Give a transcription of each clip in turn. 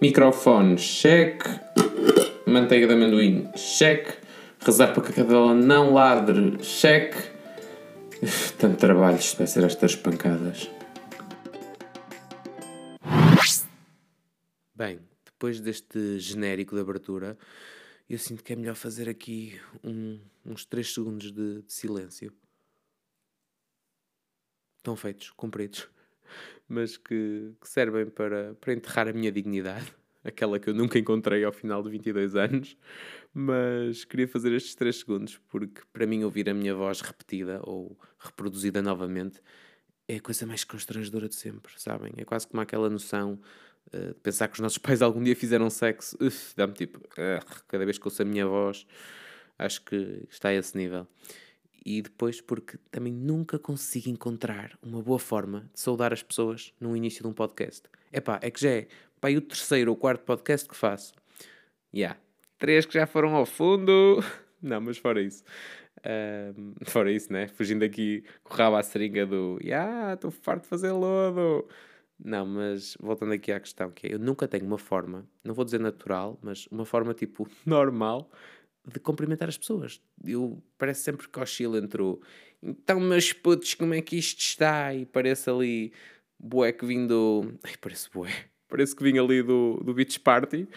Microfone, cheque. Manteiga de amendoim, cheque. Rezar para que a cadela não ladre, cheque. Tanto trabalho isto vai ser estas pancadas. Bem, depois deste genérico de abertura, eu sinto que é melhor fazer aqui um, uns 3 segundos de, de silêncio. Estão feitos, cumpridos mas que, que, servem para, para enterrar a minha dignidade, aquela que eu nunca encontrei ao final de 22 anos. Mas queria fazer estes 3 segundos, porque para mim ouvir a minha voz repetida ou reproduzida novamente é a coisa mais constrangedora de sempre, sabem? É quase como aquela noção uh, de pensar que os nossos pais algum dia fizeram sexo, dá-me tipo, uh, cada vez que ouço a minha voz, acho que está a esse nível e depois porque também nunca consigo encontrar uma boa forma de saudar as pessoas no início de um podcast. Epá, é que já é pá, o terceiro ou quarto podcast que faço. Já. Yeah. Três que já foram ao fundo. Não, mas fora isso. Fora isso, né? Fugindo aqui rabo à seringa do Ya, yeah, estou farto de fazer lodo. Não, mas voltando aqui à questão, que é, eu nunca tenho uma forma, não vou dizer natural, mas uma forma tipo normal de cumprimentar as pessoas. Eu parece sempre que oscilo entre o então, meus putos, como é que isto está? E parece ali bué que vim do. Ai, parece bué. Parece que vim ali do, do Beach Party.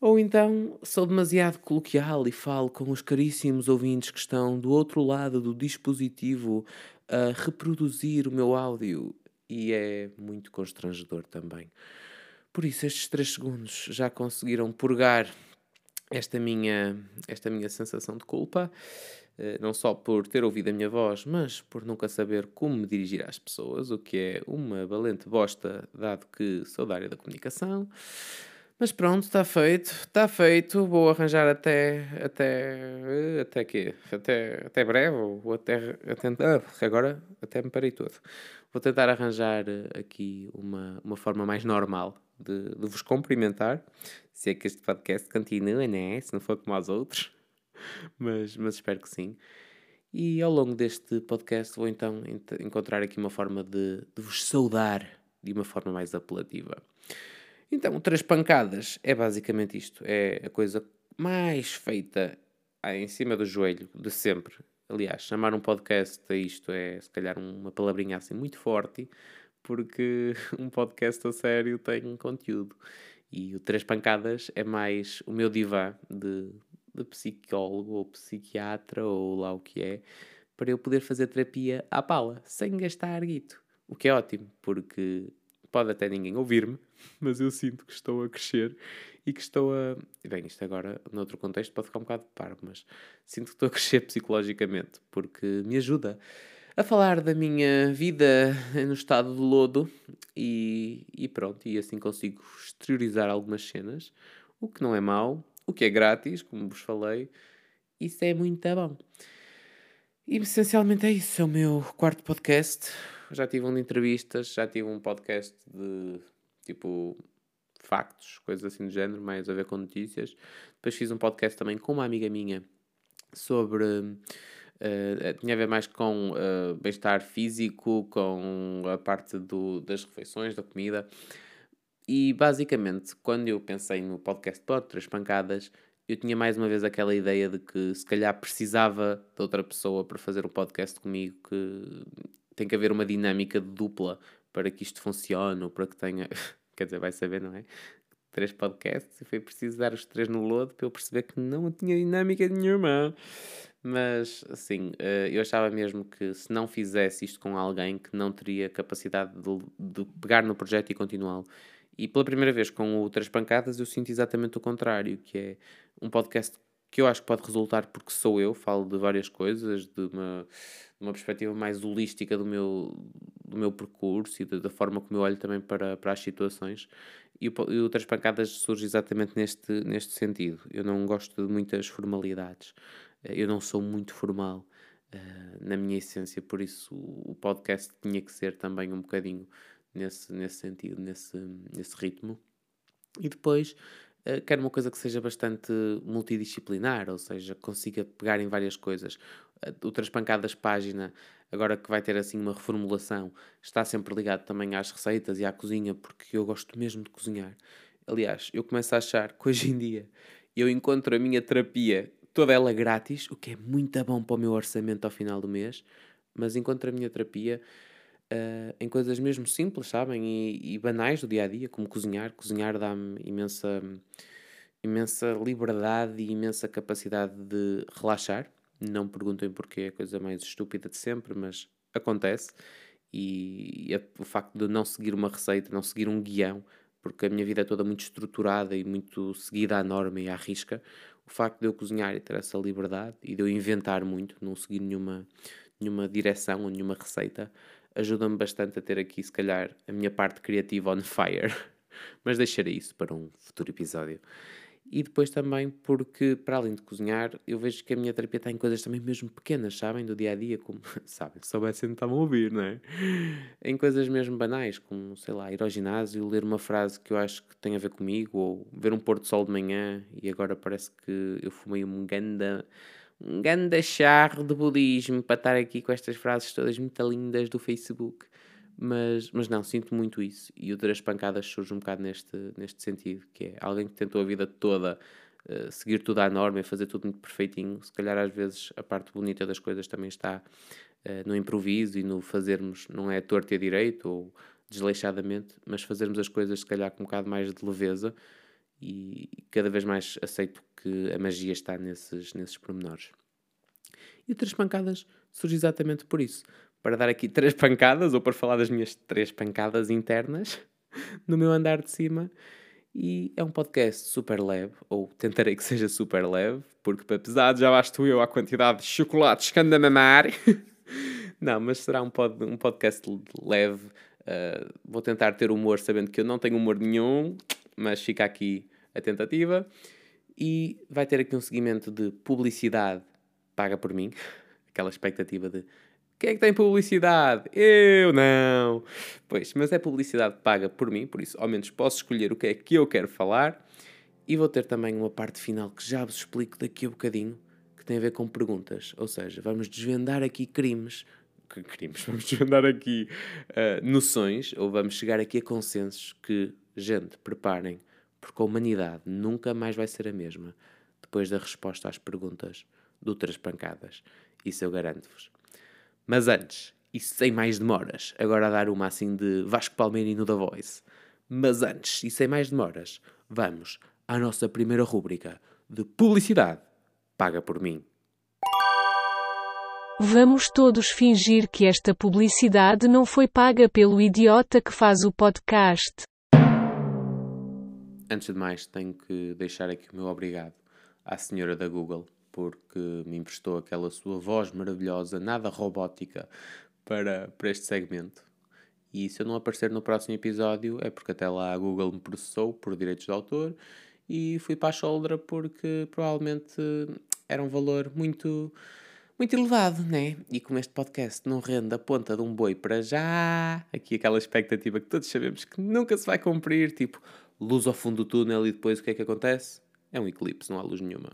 Ou então sou demasiado coloquial e falo com os caríssimos ouvintes que estão do outro lado do dispositivo a reproduzir o meu áudio. E é muito constrangedor também. Por isso, estes 3 segundos já conseguiram purgar esta minha, esta minha sensação de culpa, eh, não só por ter ouvido a minha voz, mas por nunca saber como me dirigir às pessoas, o que é uma valente bosta, dado que sou da área da comunicação. Mas pronto, está feito, está feito. Vou arranjar até. até. até quê? Até, até breve, ou até. até ah, agora até me parei todo. Vou tentar arranjar aqui uma, uma forma mais normal de, de vos cumprimentar. Se é que este podcast continua, né? Se não for como aos outros. Mas, mas espero que sim. E ao longo deste podcast vou então encontrar aqui uma forma de, de vos saudar de uma forma mais apelativa. Então, Três Pancadas é basicamente isto. É a coisa mais feita em cima do joelho de sempre. Aliás, chamar um podcast a isto é se calhar uma palavrinha assim muito forte, porque um podcast a sério tem conteúdo. E o Três Pancadas é mais o meu divã de, de psicólogo ou psiquiatra ou lá o que é, para eu poder fazer terapia à pala, sem gastar guito. O que é ótimo, porque pode até ninguém ouvir-me, mas eu sinto que estou a crescer e que estou a. Bem, isto agora, noutro contexto, pode ficar um bocado parvo, mas sinto que estou a crescer psicologicamente, porque me ajuda a falar da minha vida no estado de lodo e, e pronto, e assim consigo exteriorizar algumas cenas, o que não é mau, o que é grátis, como vos falei, isso é muito bom. E essencialmente é isso, é o meu quarto podcast. Já tive um de entrevistas, já tive um podcast de tipo factos, coisas assim do género, mais a ver com notícias. Depois fiz um podcast também com uma amiga minha sobre Uh, tinha a ver mais com uh, bem-estar físico, com a parte do, das refeições, da comida. E basicamente, quando eu pensei no podcast de Três Pancadas, eu tinha mais uma vez aquela ideia de que se calhar precisava de outra pessoa para fazer um podcast comigo, que tem que haver uma dinâmica dupla para que isto funcione, ou para que tenha. Quer dizer, vai saber, não é? Três podcasts e foi preciso dar os três no lodo para eu perceber que não tinha dinâmica nenhuma. Mas, assim, eh, eu achava mesmo que se não fizesse isto com alguém que não teria capacidade de, de pegar no projeto e continuá-lo. E pela primeira vez com o Três Pancadas eu sinto exatamente o contrário, que é um podcast que eu acho que pode resultar porque sou eu, falo de várias coisas, de uma, de uma perspectiva mais holística do meu, do meu percurso e de, da forma como eu olho também para, para as situações. E o, e o Três Pancadas surge exatamente neste, neste sentido. Eu não gosto de muitas formalidades. Eh, eu não sou muito formal uh, na minha essência, por isso o, podcast tinha que ser também um bocadinho nesse, nesse sentido, nesse, nesse ritmo. E depois uh, quero uma coisa que seja bastante multidisciplinar, ou seja, consiga pegar em várias coisas. Uh, o Transpancadas Página, agora que vai ter assim uma reformulação, está sempre ligado também às receitas e à cozinha, porque eu gosto mesmo de cozinhar. Aliás, eu começo a achar que hoje em dia eu encontro a minha terapia toda ela grátis, o que é muito bom para o meu orçamento ao final do mês, mas encontro a minha terapia uh, em coisas mesmo simples, sabem? E, e, banais do dia a dia, como cozinhar. Cozinhar dá-me imensa, imensa liberdade e imensa capacidade de relaxar. Não perguntem porquê, é a coisa mais estúpida de sempre, mas acontece. E, e o facto de não seguir uma receita, não seguir um guião, porque a minha vida é toda muito estruturada e muito seguida à norma e à risca, o facto de eu cozinhar e ter essa liberdade e de eu inventar muito, não seguir nenhuma, nenhuma direção ou nenhuma receita, ajuda-me bastante a ter aqui, se calhar, a minha parte criativa on fire. Mas deixarei isso para um futuro episódio. E depois também porque, para além de cozinhar, eu vejo que a minha terapia está em coisas também mesmo pequenas, sabem? Do dia a dia, como, sabem, se soubessem, estavam a ouvir, não é? Em coisas mesmo banais, como, sei lá, ir ao ginásio, ler uma frase que eu acho que tem a ver comigo, ou ver um pôr do sol de manhã e agora parece que eu fumei um ganda um grande charro de budismo para estar aqui com estas frases todas muito lindas do Facebook. Mas, mas não, sinto muito isso. E o Três Pancadas surge um bocado neste, neste sentido, que é alguém que tentou a vida toda uh, seguir tudo à norma e fazer tudo muito perfeitinho. Se calhar às vezes a parte bonita das coisas também está uh, no improviso e no fazermos, não é torto e a direito ou desleixadamente, mas fazermos as coisas se calhar com um bocado mais de leveza e cada vez mais aceito que a magia está nesses, nesses pormenores. E o Três Pancadas surge exatamente por isso. Para dar aqui três pancadas, ou para falar das minhas três pancadas internas, no meu andar de cima. E é um podcast super leve, ou tentarei que seja super leve, porque apesar de já basto eu a quantidade de chocolates que ando a mamar. não, mas será um, pod, um podcast leve. Uh, vou tentar ter humor, sabendo que eu não tenho humor nenhum, mas fica aqui a tentativa. E vai ter aqui um seguimento de publicidade paga por mim. Aquela expectativa de quem é que tem publicidade? Eu não. Pois, mas é publicidade paga por mim, por isso ao menos posso escolher o que é que eu quero falar. E vou ter também uma parte final que já vos explico daqui a bocadinho, que tem a ver com perguntas. Ou seja, vamos desvendar aqui crimes. Que crimes? Vamos desvendar aqui uh, noções, ou vamos chegar aqui a consensos que, gente, preparem, porque a humanidade nunca mais vai ser a mesma depois da resposta às perguntas do Três Pancadas. Isso eu garanto-vos. Mas antes, e sem mais demoras, agora a dar uma assim de Vasco Palmeirinho da Voice. Mas antes, e sem mais demoras, vamos à nossa primeira rúbrica de publicidade paga por mim. Vamos todos fingir que esta publicidade não foi paga pelo idiota que faz o podcast. Antes de mais, tenho que deixar aqui o meu obrigado à senhora da Google porque me emprestou aquela sua voz maravilhosa, nada robótica, para, para este segmento. E se eu não aparecer no próximo episódio é porque até lá a Google me processou por direitos de autor e fui para a shoulder porque provavelmente era um valor muito muito elevado, né? E como este podcast não rende a ponta de um boi para já, aqui aquela expectativa que todos sabemos que nunca se vai cumprir, tipo luz ao fundo do túnel e depois o que é que acontece? É um eclipse, não há luz nenhuma.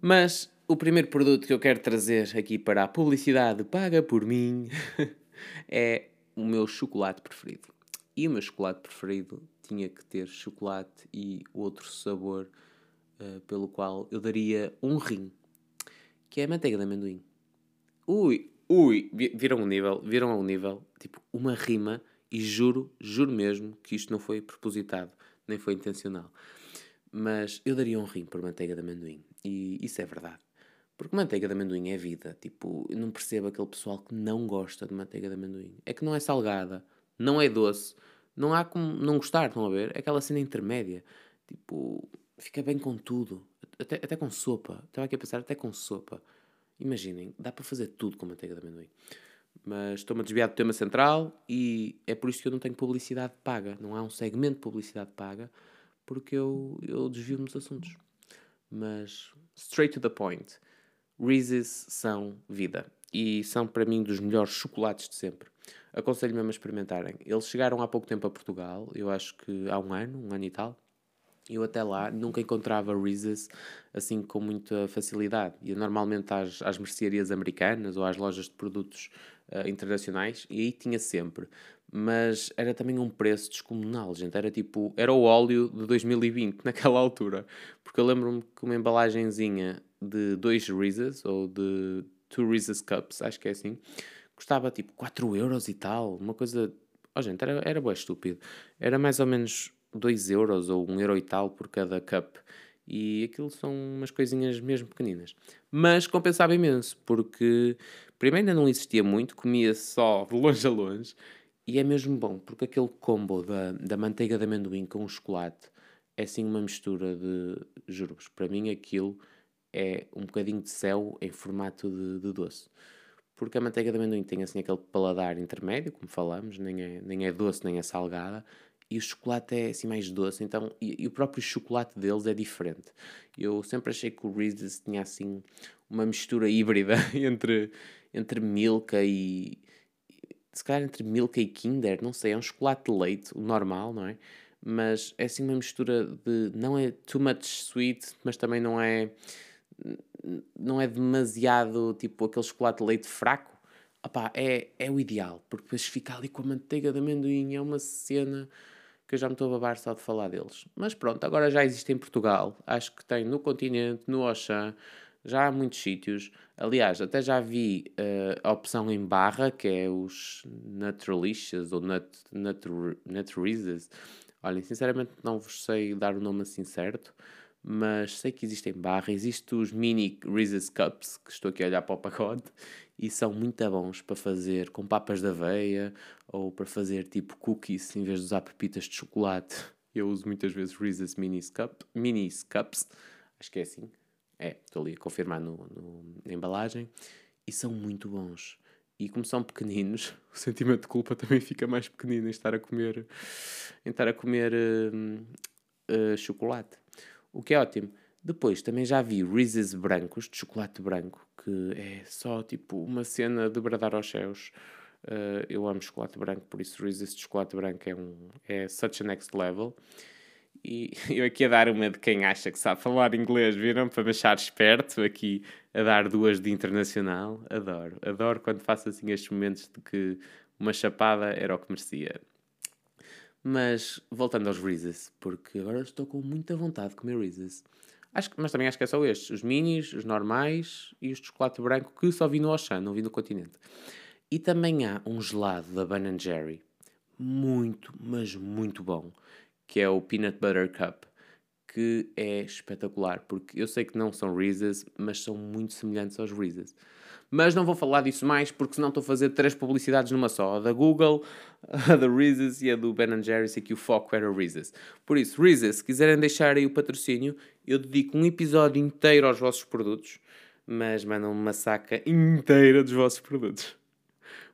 Mas o primeiro produto que eu quero trazer aqui para a publicidade paga por mim é o meu chocolate preferido. E o meu chocolate preferido tinha que ter chocolate e outro sabor uh, pelo qual eu daria um rim, que é a manteiga de amendoim. Ui, ui, viram um nível, viram um nível, tipo, uma rima, e juro, juro mesmo que isto não foi propositado, nem foi intencional. Mas eu daria um rim por manteiga de amendoim. E isso é verdade. Porque manteiga de amendoim é vida. Tipo, eu não percebo aquele pessoal que não gosta de manteiga de amendoim. É que não é salgada, não é doce, não há como não gostar, estão a ver? É aquela cena intermédia. Tipo, fica bem com tudo. Até, até com sopa. Estava aqui a pensar, até com sopa. Imaginem, dá para fazer tudo com manteiga de amendoim. Mas estou-me a desviar do tema central e é por isso que eu não tenho publicidade paga. Não há um segmento de publicidade paga porque eu, eu desvio-me dos assuntos. Mas, straight to the point, Reese's são vida. E são para mim dos melhores chocolates de sempre. Aconselho mesmo a experimentarem. Eles chegaram há pouco tempo a Portugal, eu acho que há um ano, um ano e tal. Eu até lá nunca encontrava Reese's assim com muita facilidade. E normalmente às, às mercearias americanas ou às lojas de produtos uh, internacionais e aí tinha sempre. Mas era também um preço descomunal, gente. Era tipo, era o óleo de 2020 naquela altura. Porque eu lembro-me que uma embalagenzinha de dois Reese's ou de two Reese's Cups, acho que é assim, custava tipo 4 euros e tal. Uma coisa. Oh, gente, era, era bem estúpido. Era mais ou menos 2 euros ou 1 euro e tal por cada cup. E aquilo são umas coisinhas mesmo pequeninas. Mas compensava imenso, porque primeiro ainda não existia muito, comia só de longe a longe. E é mesmo bom, porque aquele combo da, da manteiga de amendoim com o chocolate é assim uma mistura de. Juro-vos, para mim aquilo é um bocadinho de céu em formato de, de doce. Porque a manteiga de amendoim tem assim aquele paladar intermédio, como falamos, nem é, nem é doce nem é salgada, e o chocolate é assim mais doce, então, e, e, o próprio chocolate deles é diferente. Eu sempre achei que o Reese's tinha assim uma mistura híbrida entre, entre Milka e. Se calhar entre Milka e Kinder, não sei, é um chocolate de leite, o normal, não é? Mas é assim uma mistura de. Não é too much sweet, mas também não é. Não é demasiado tipo aquele chocolate de leite fraco. Opá, é, é o ideal, porque depois fica ali com a manteiga de amendoim, é uma cena que eu já me estou a babar só de falar deles. Mas pronto, agora já existe em Portugal. Acho que tem no continente, no Auchan, já há muitos sítios. Aliás, até já vi uh, a opção em barra, que é os Naturalicious ou Nut, Nut, Olhem, sinceramente não vos sei dar o nome assim certo, mas sei que existem barra. Existem os mini Reese's Cups, que estou aqui a olhar para o pacote, e são muito bons para fazer com papas de aveia ou para fazer tipo cookies em vez de usar pepitas de chocolate. Eu uso muitas vezes Reese's Mini, Cup, Mini Cups, acho que é assim. É, estou ali a confirmar no, no, na embalagem. E são muito bons. E como são pequeninos, o sentimento de culpa também fica mais pequenino em estar a comer, em estar a comer uh, uh, chocolate. O que é ótimo. Depois também já vi Reese's brancos, de chocolate branco, que é só tipo uma cena de bradar aos céus. Uh, eu amo chocolate branco, por isso Reese's de chocolate branco é, um, é such a next level. E eu aqui a dar uma de quem acha que sabe falar inglês, viram? Para me achar esperto, aqui a dar duas de internacional. Adoro, adoro quando faço assim estes momentos de que uma chapada era o que merecia. Mas voltando aos Reese's, porque agora estou com muita vontade de comer Reese's. Acho, mas também acho que é só estes: os minis, os normais e os de chocolate branco, que só vi no Auchan, não vi no continente. E também há um gelado da Ben Jerry, muito, mas muito bom, que é o Peanut Butter Cup, que é espetacular, porque eu sei que não são Reese's, mas são muito semelhantes aos Reese's. Mas não vou falar disso mais porque senão estou a fazer três publicidades numa só. A da Google, a da Reese's e a do Ben Jerry's e que o foco era Reese's. Por isso, Reese's, se quiserem deixar aí o patrocínio, eu dedico um episódio inteiro aos vossos produtos, mas mandam uma saca inteira dos vossos produtos.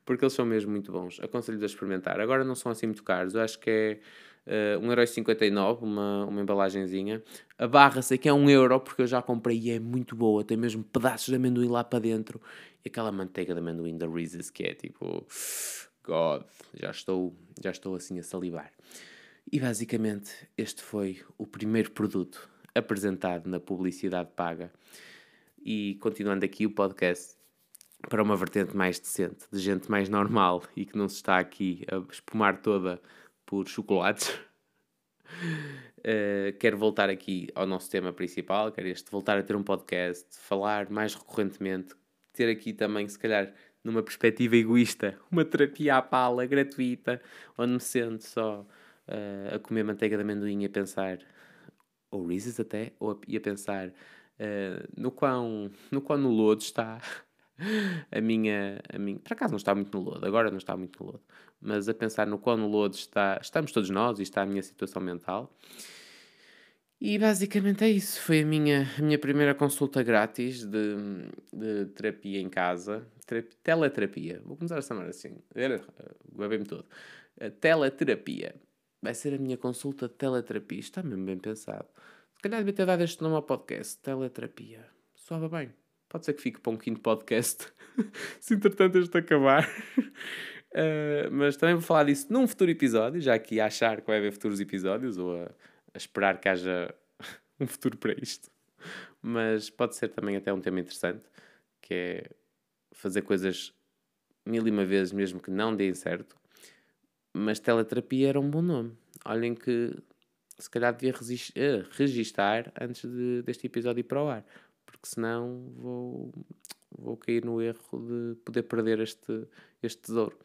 Porque eles são mesmo muito bons. Aconselho-vos a experimentar. Agora não são assim muito caros. Eu acho que é uh, 1,59€ uma, uma embalagenzinha. A barra sei que é 1€, euro porque eu já comprei e é muito boa. Tem mesmo pedaços de amendoim lá para dentro. E aquela manteiga de amendoim da Reese's que é tipo... God, já estou, já estou assim a salivar. E basicamente este foi o primeiro produto apresentado na publicidade paga. E continuando aqui o podcast para uma vertente mais decente, de gente mais normal e que não se está aqui a espumar toda por chocolates. Uh, quero voltar aqui ao nosso tema principal, quero este voltar a ter um podcast, falar mais recorrentemente, ter aqui também, se calhar, numa perspectiva egoísta, uma terapia à pala gratuita, onde me sento só uh, a comer manteiga de amendoim e a pensar, ou Reese's até, ou a, e a pensar uh, no, quão, no quão no lodo está a minha, a minha. Por acaso não está muito no lodo, agora não está muito no lodo, mas a pensar no quão no lodo está, estamos todos nós e está a minha situação mental. E basicamente é isso. Foi a minha, a minha primeira consulta grátis de, de terapia em casa. Terapia, teleterapia. Vou começar a chamar assim. Guardei-me todo. teleterapia. Vai ser a minha consulta de teleterapia. Está mesmo bem pensado. Se calhar devia ter dado este nome ao podcast. Teleterapia. Soava bem. Pode ser que fique para um quinto podcast. se entretanto este acabar. Uh, mas também vou falar disso num futuro episódio, já que a achar que vai haver futuros episódios ou a, a esperar que haja um futuro para isto. Mas pode ser também até um tema interessante, que é fazer coisas mil e uma vezes, mesmo que não dê certo, mas teleterapia era um bom nome. Olhem que se calhar devia uh, registar antes de, deste episódio ir para o ar, porque senão vou, vou cair no erro de poder perder este, este tesouro.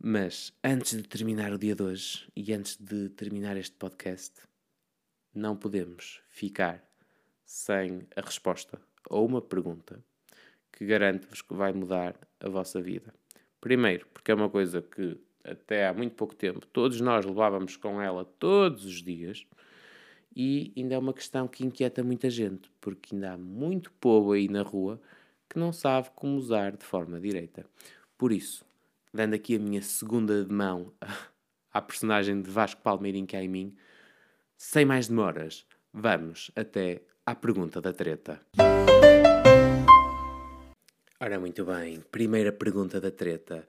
Mas antes de terminar o dia de hoje e antes de terminar este podcast, não podemos ficar sem a resposta a uma pergunta que garanto-vos que vai mudar a vossa vida. Primeiro, porque é uma coisa que até há muito pouco tempo todos nós levávamos com ela todos os dias e ainda é uma questão que inquieta muita gente, porque ainda há muito povo aí na rua que não sabe como usar de forma direita. Por isso, dando aqui a minha segunda mão à personagem de Vasco Palmeirim que há em mim, sem mais demoras, vamos até à pergunta da treta. Ora, muito bem, primeira pergunta da treta.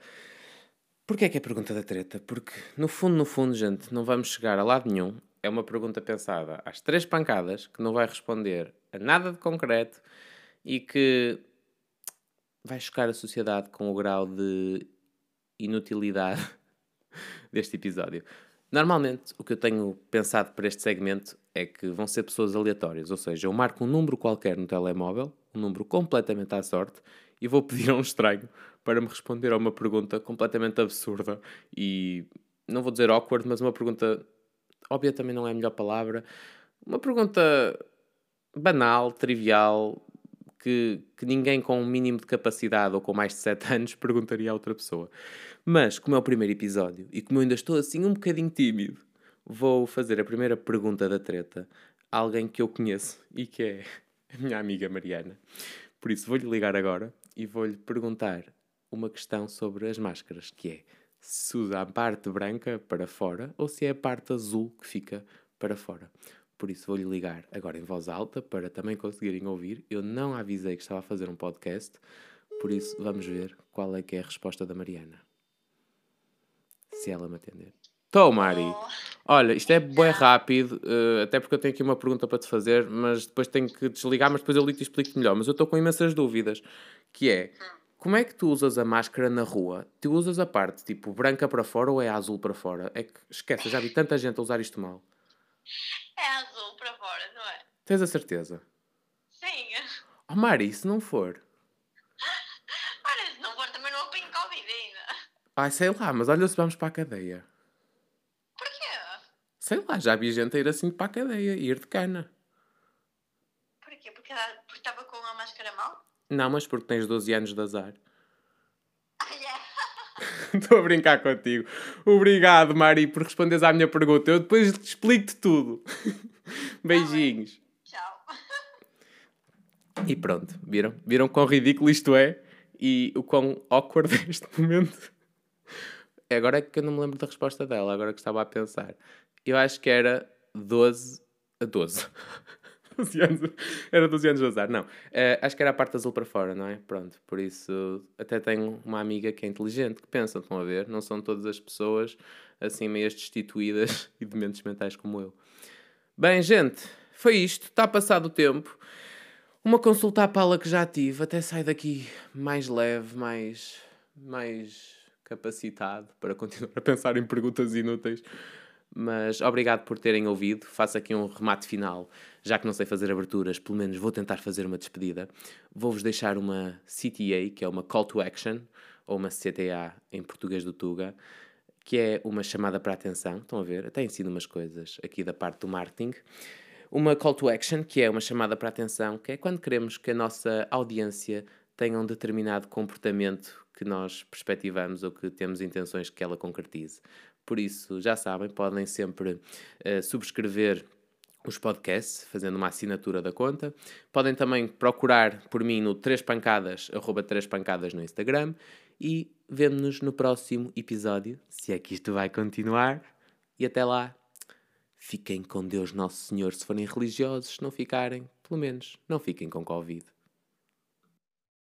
Porquê é que é pergunta da treta? Porque, no fundo, no fundo, gente, não vamos chegar a lado nenhum. É uma pergunta pensada às três pancadas, que não vai responder a nada de concreto e que vai chocar a sociedade com o grau de inutilidade deste episódio. Normalmente, o que eu tenho pensado para este segmento é que vão ser pessoas aleatórias, ou seja, eu marco um número qualquer no telemóvel, um número completamente à sorte, e vou pedir a um estranho para me responder a uma pergunta completamente absurda e não vou dizer awkward, mas uma pergunta óbvia também não é a melhor palavra, uma pergunta banal, trivial, que, que ninguém com um mínimo de capacidade ou com mais de 7 anos perguntaria a outra pessoa. Mas, como é o primeiro episódio e como eu ainda estou assim um bocadinho tímido, vou fazer a primeira pergunta da treta a alguém que eu conheço e que é a minha amiga Mariana. Por isso, vou-lhe ligar agora e vou-lhe perguntar uma questão sobre as máscaras, que é se usa a parte branca para fora ou se é a parte azul que fica para fora. Por isso vou-lhe ligar agora em voz alta para também conseguirem ouvir. Eu não avisei que estava a fazer um podcast, por isso vamos ver qual é que é a resposta da Mariana. Se ela me atender. Estou, Mari. Olha, isto é bem rápido, uh, até porque eu tenho aqui uma pergunta para te fazer, mas depois tenho que desligar, mas depois eu ligo e explico melhor. Mas eu estou com imensas dúvidas, que é, como é que tu usas a máscara na rua? Tu usas a parte, tipo, branca para fora ou é azul para fora? É que, esquece, já vi tanta gente a usar isto mal. É azul para fora, não é? Tens a certeza? Sim. Oh, Mari, se não for. Olha, se não for também não apanho Covid ainda. Ai, sei lá, mas olha se vamos para a cadeia. Porquê? Sei lá, já vi gente a ir assim para a cadeia, ir de cana. Porquê? Porque estava com a máscara mal? Não, mas porque tens 12 anos de azar. Estou a brincar contigo. Obrigado, Mari, por responderes à minha pergunta. Eu depois te explico-te tudo. Beijinhos. Tchau. E pronto, viram? Viram quão ridículo isto é e o quão awkward é este momento? Agora é que eu não me lembro da resposta dela, agora que estava a pensar. Eu acho que era 12 a 12. 12 anos, era 12 anos de azar. Não, uh, acho que era a parte azul para fora, não é? Pronto, por isso até tenho uma amiga que é inteligente, que pensa, estão a ver? Não são todas as pessoas assim meias destituídas e dementes mentais como eu. Bem, gente, foi isto. Está passado o tempo. Uma consulta à pala que já tive, até sai daqui mais leve, mais, mais capacitado para continuar a pensar em perguntas inúteis. Mas obrigado por terem ouvido. Faço aqui um remate final. Já que não sei fazer aberturas, pelo menos vou tentar fazer uma despedida. Vou-vos deixar uma CTA, que é uma Call to Action, ou uma CTA em português do Tuga, que é uma chamada para a atenção. Estão a ver? Até ensino umas coisas aqui da parte do marketing. Uma Call to Action, que é uma chamada para a atenção, que é quando queremos que a nossa audiência tenha um determinado comportamento que nós perspectivamos ou que temos intenções que ela concretize. Por isso, já sabem, podem sempre uh, subscrever os podcasts, fazendo uma assinatura da conta. Podem também procurar por mim no 3 pancadas, arroba 3 pancadas no Instagram. E vemo-nos no próximo episódio, se é que isto vai continuar. E até lá, fiquem com Deus Nosso Senhor se forem religiosos. Se não ficarem, pelo menos não fiquem com Covid.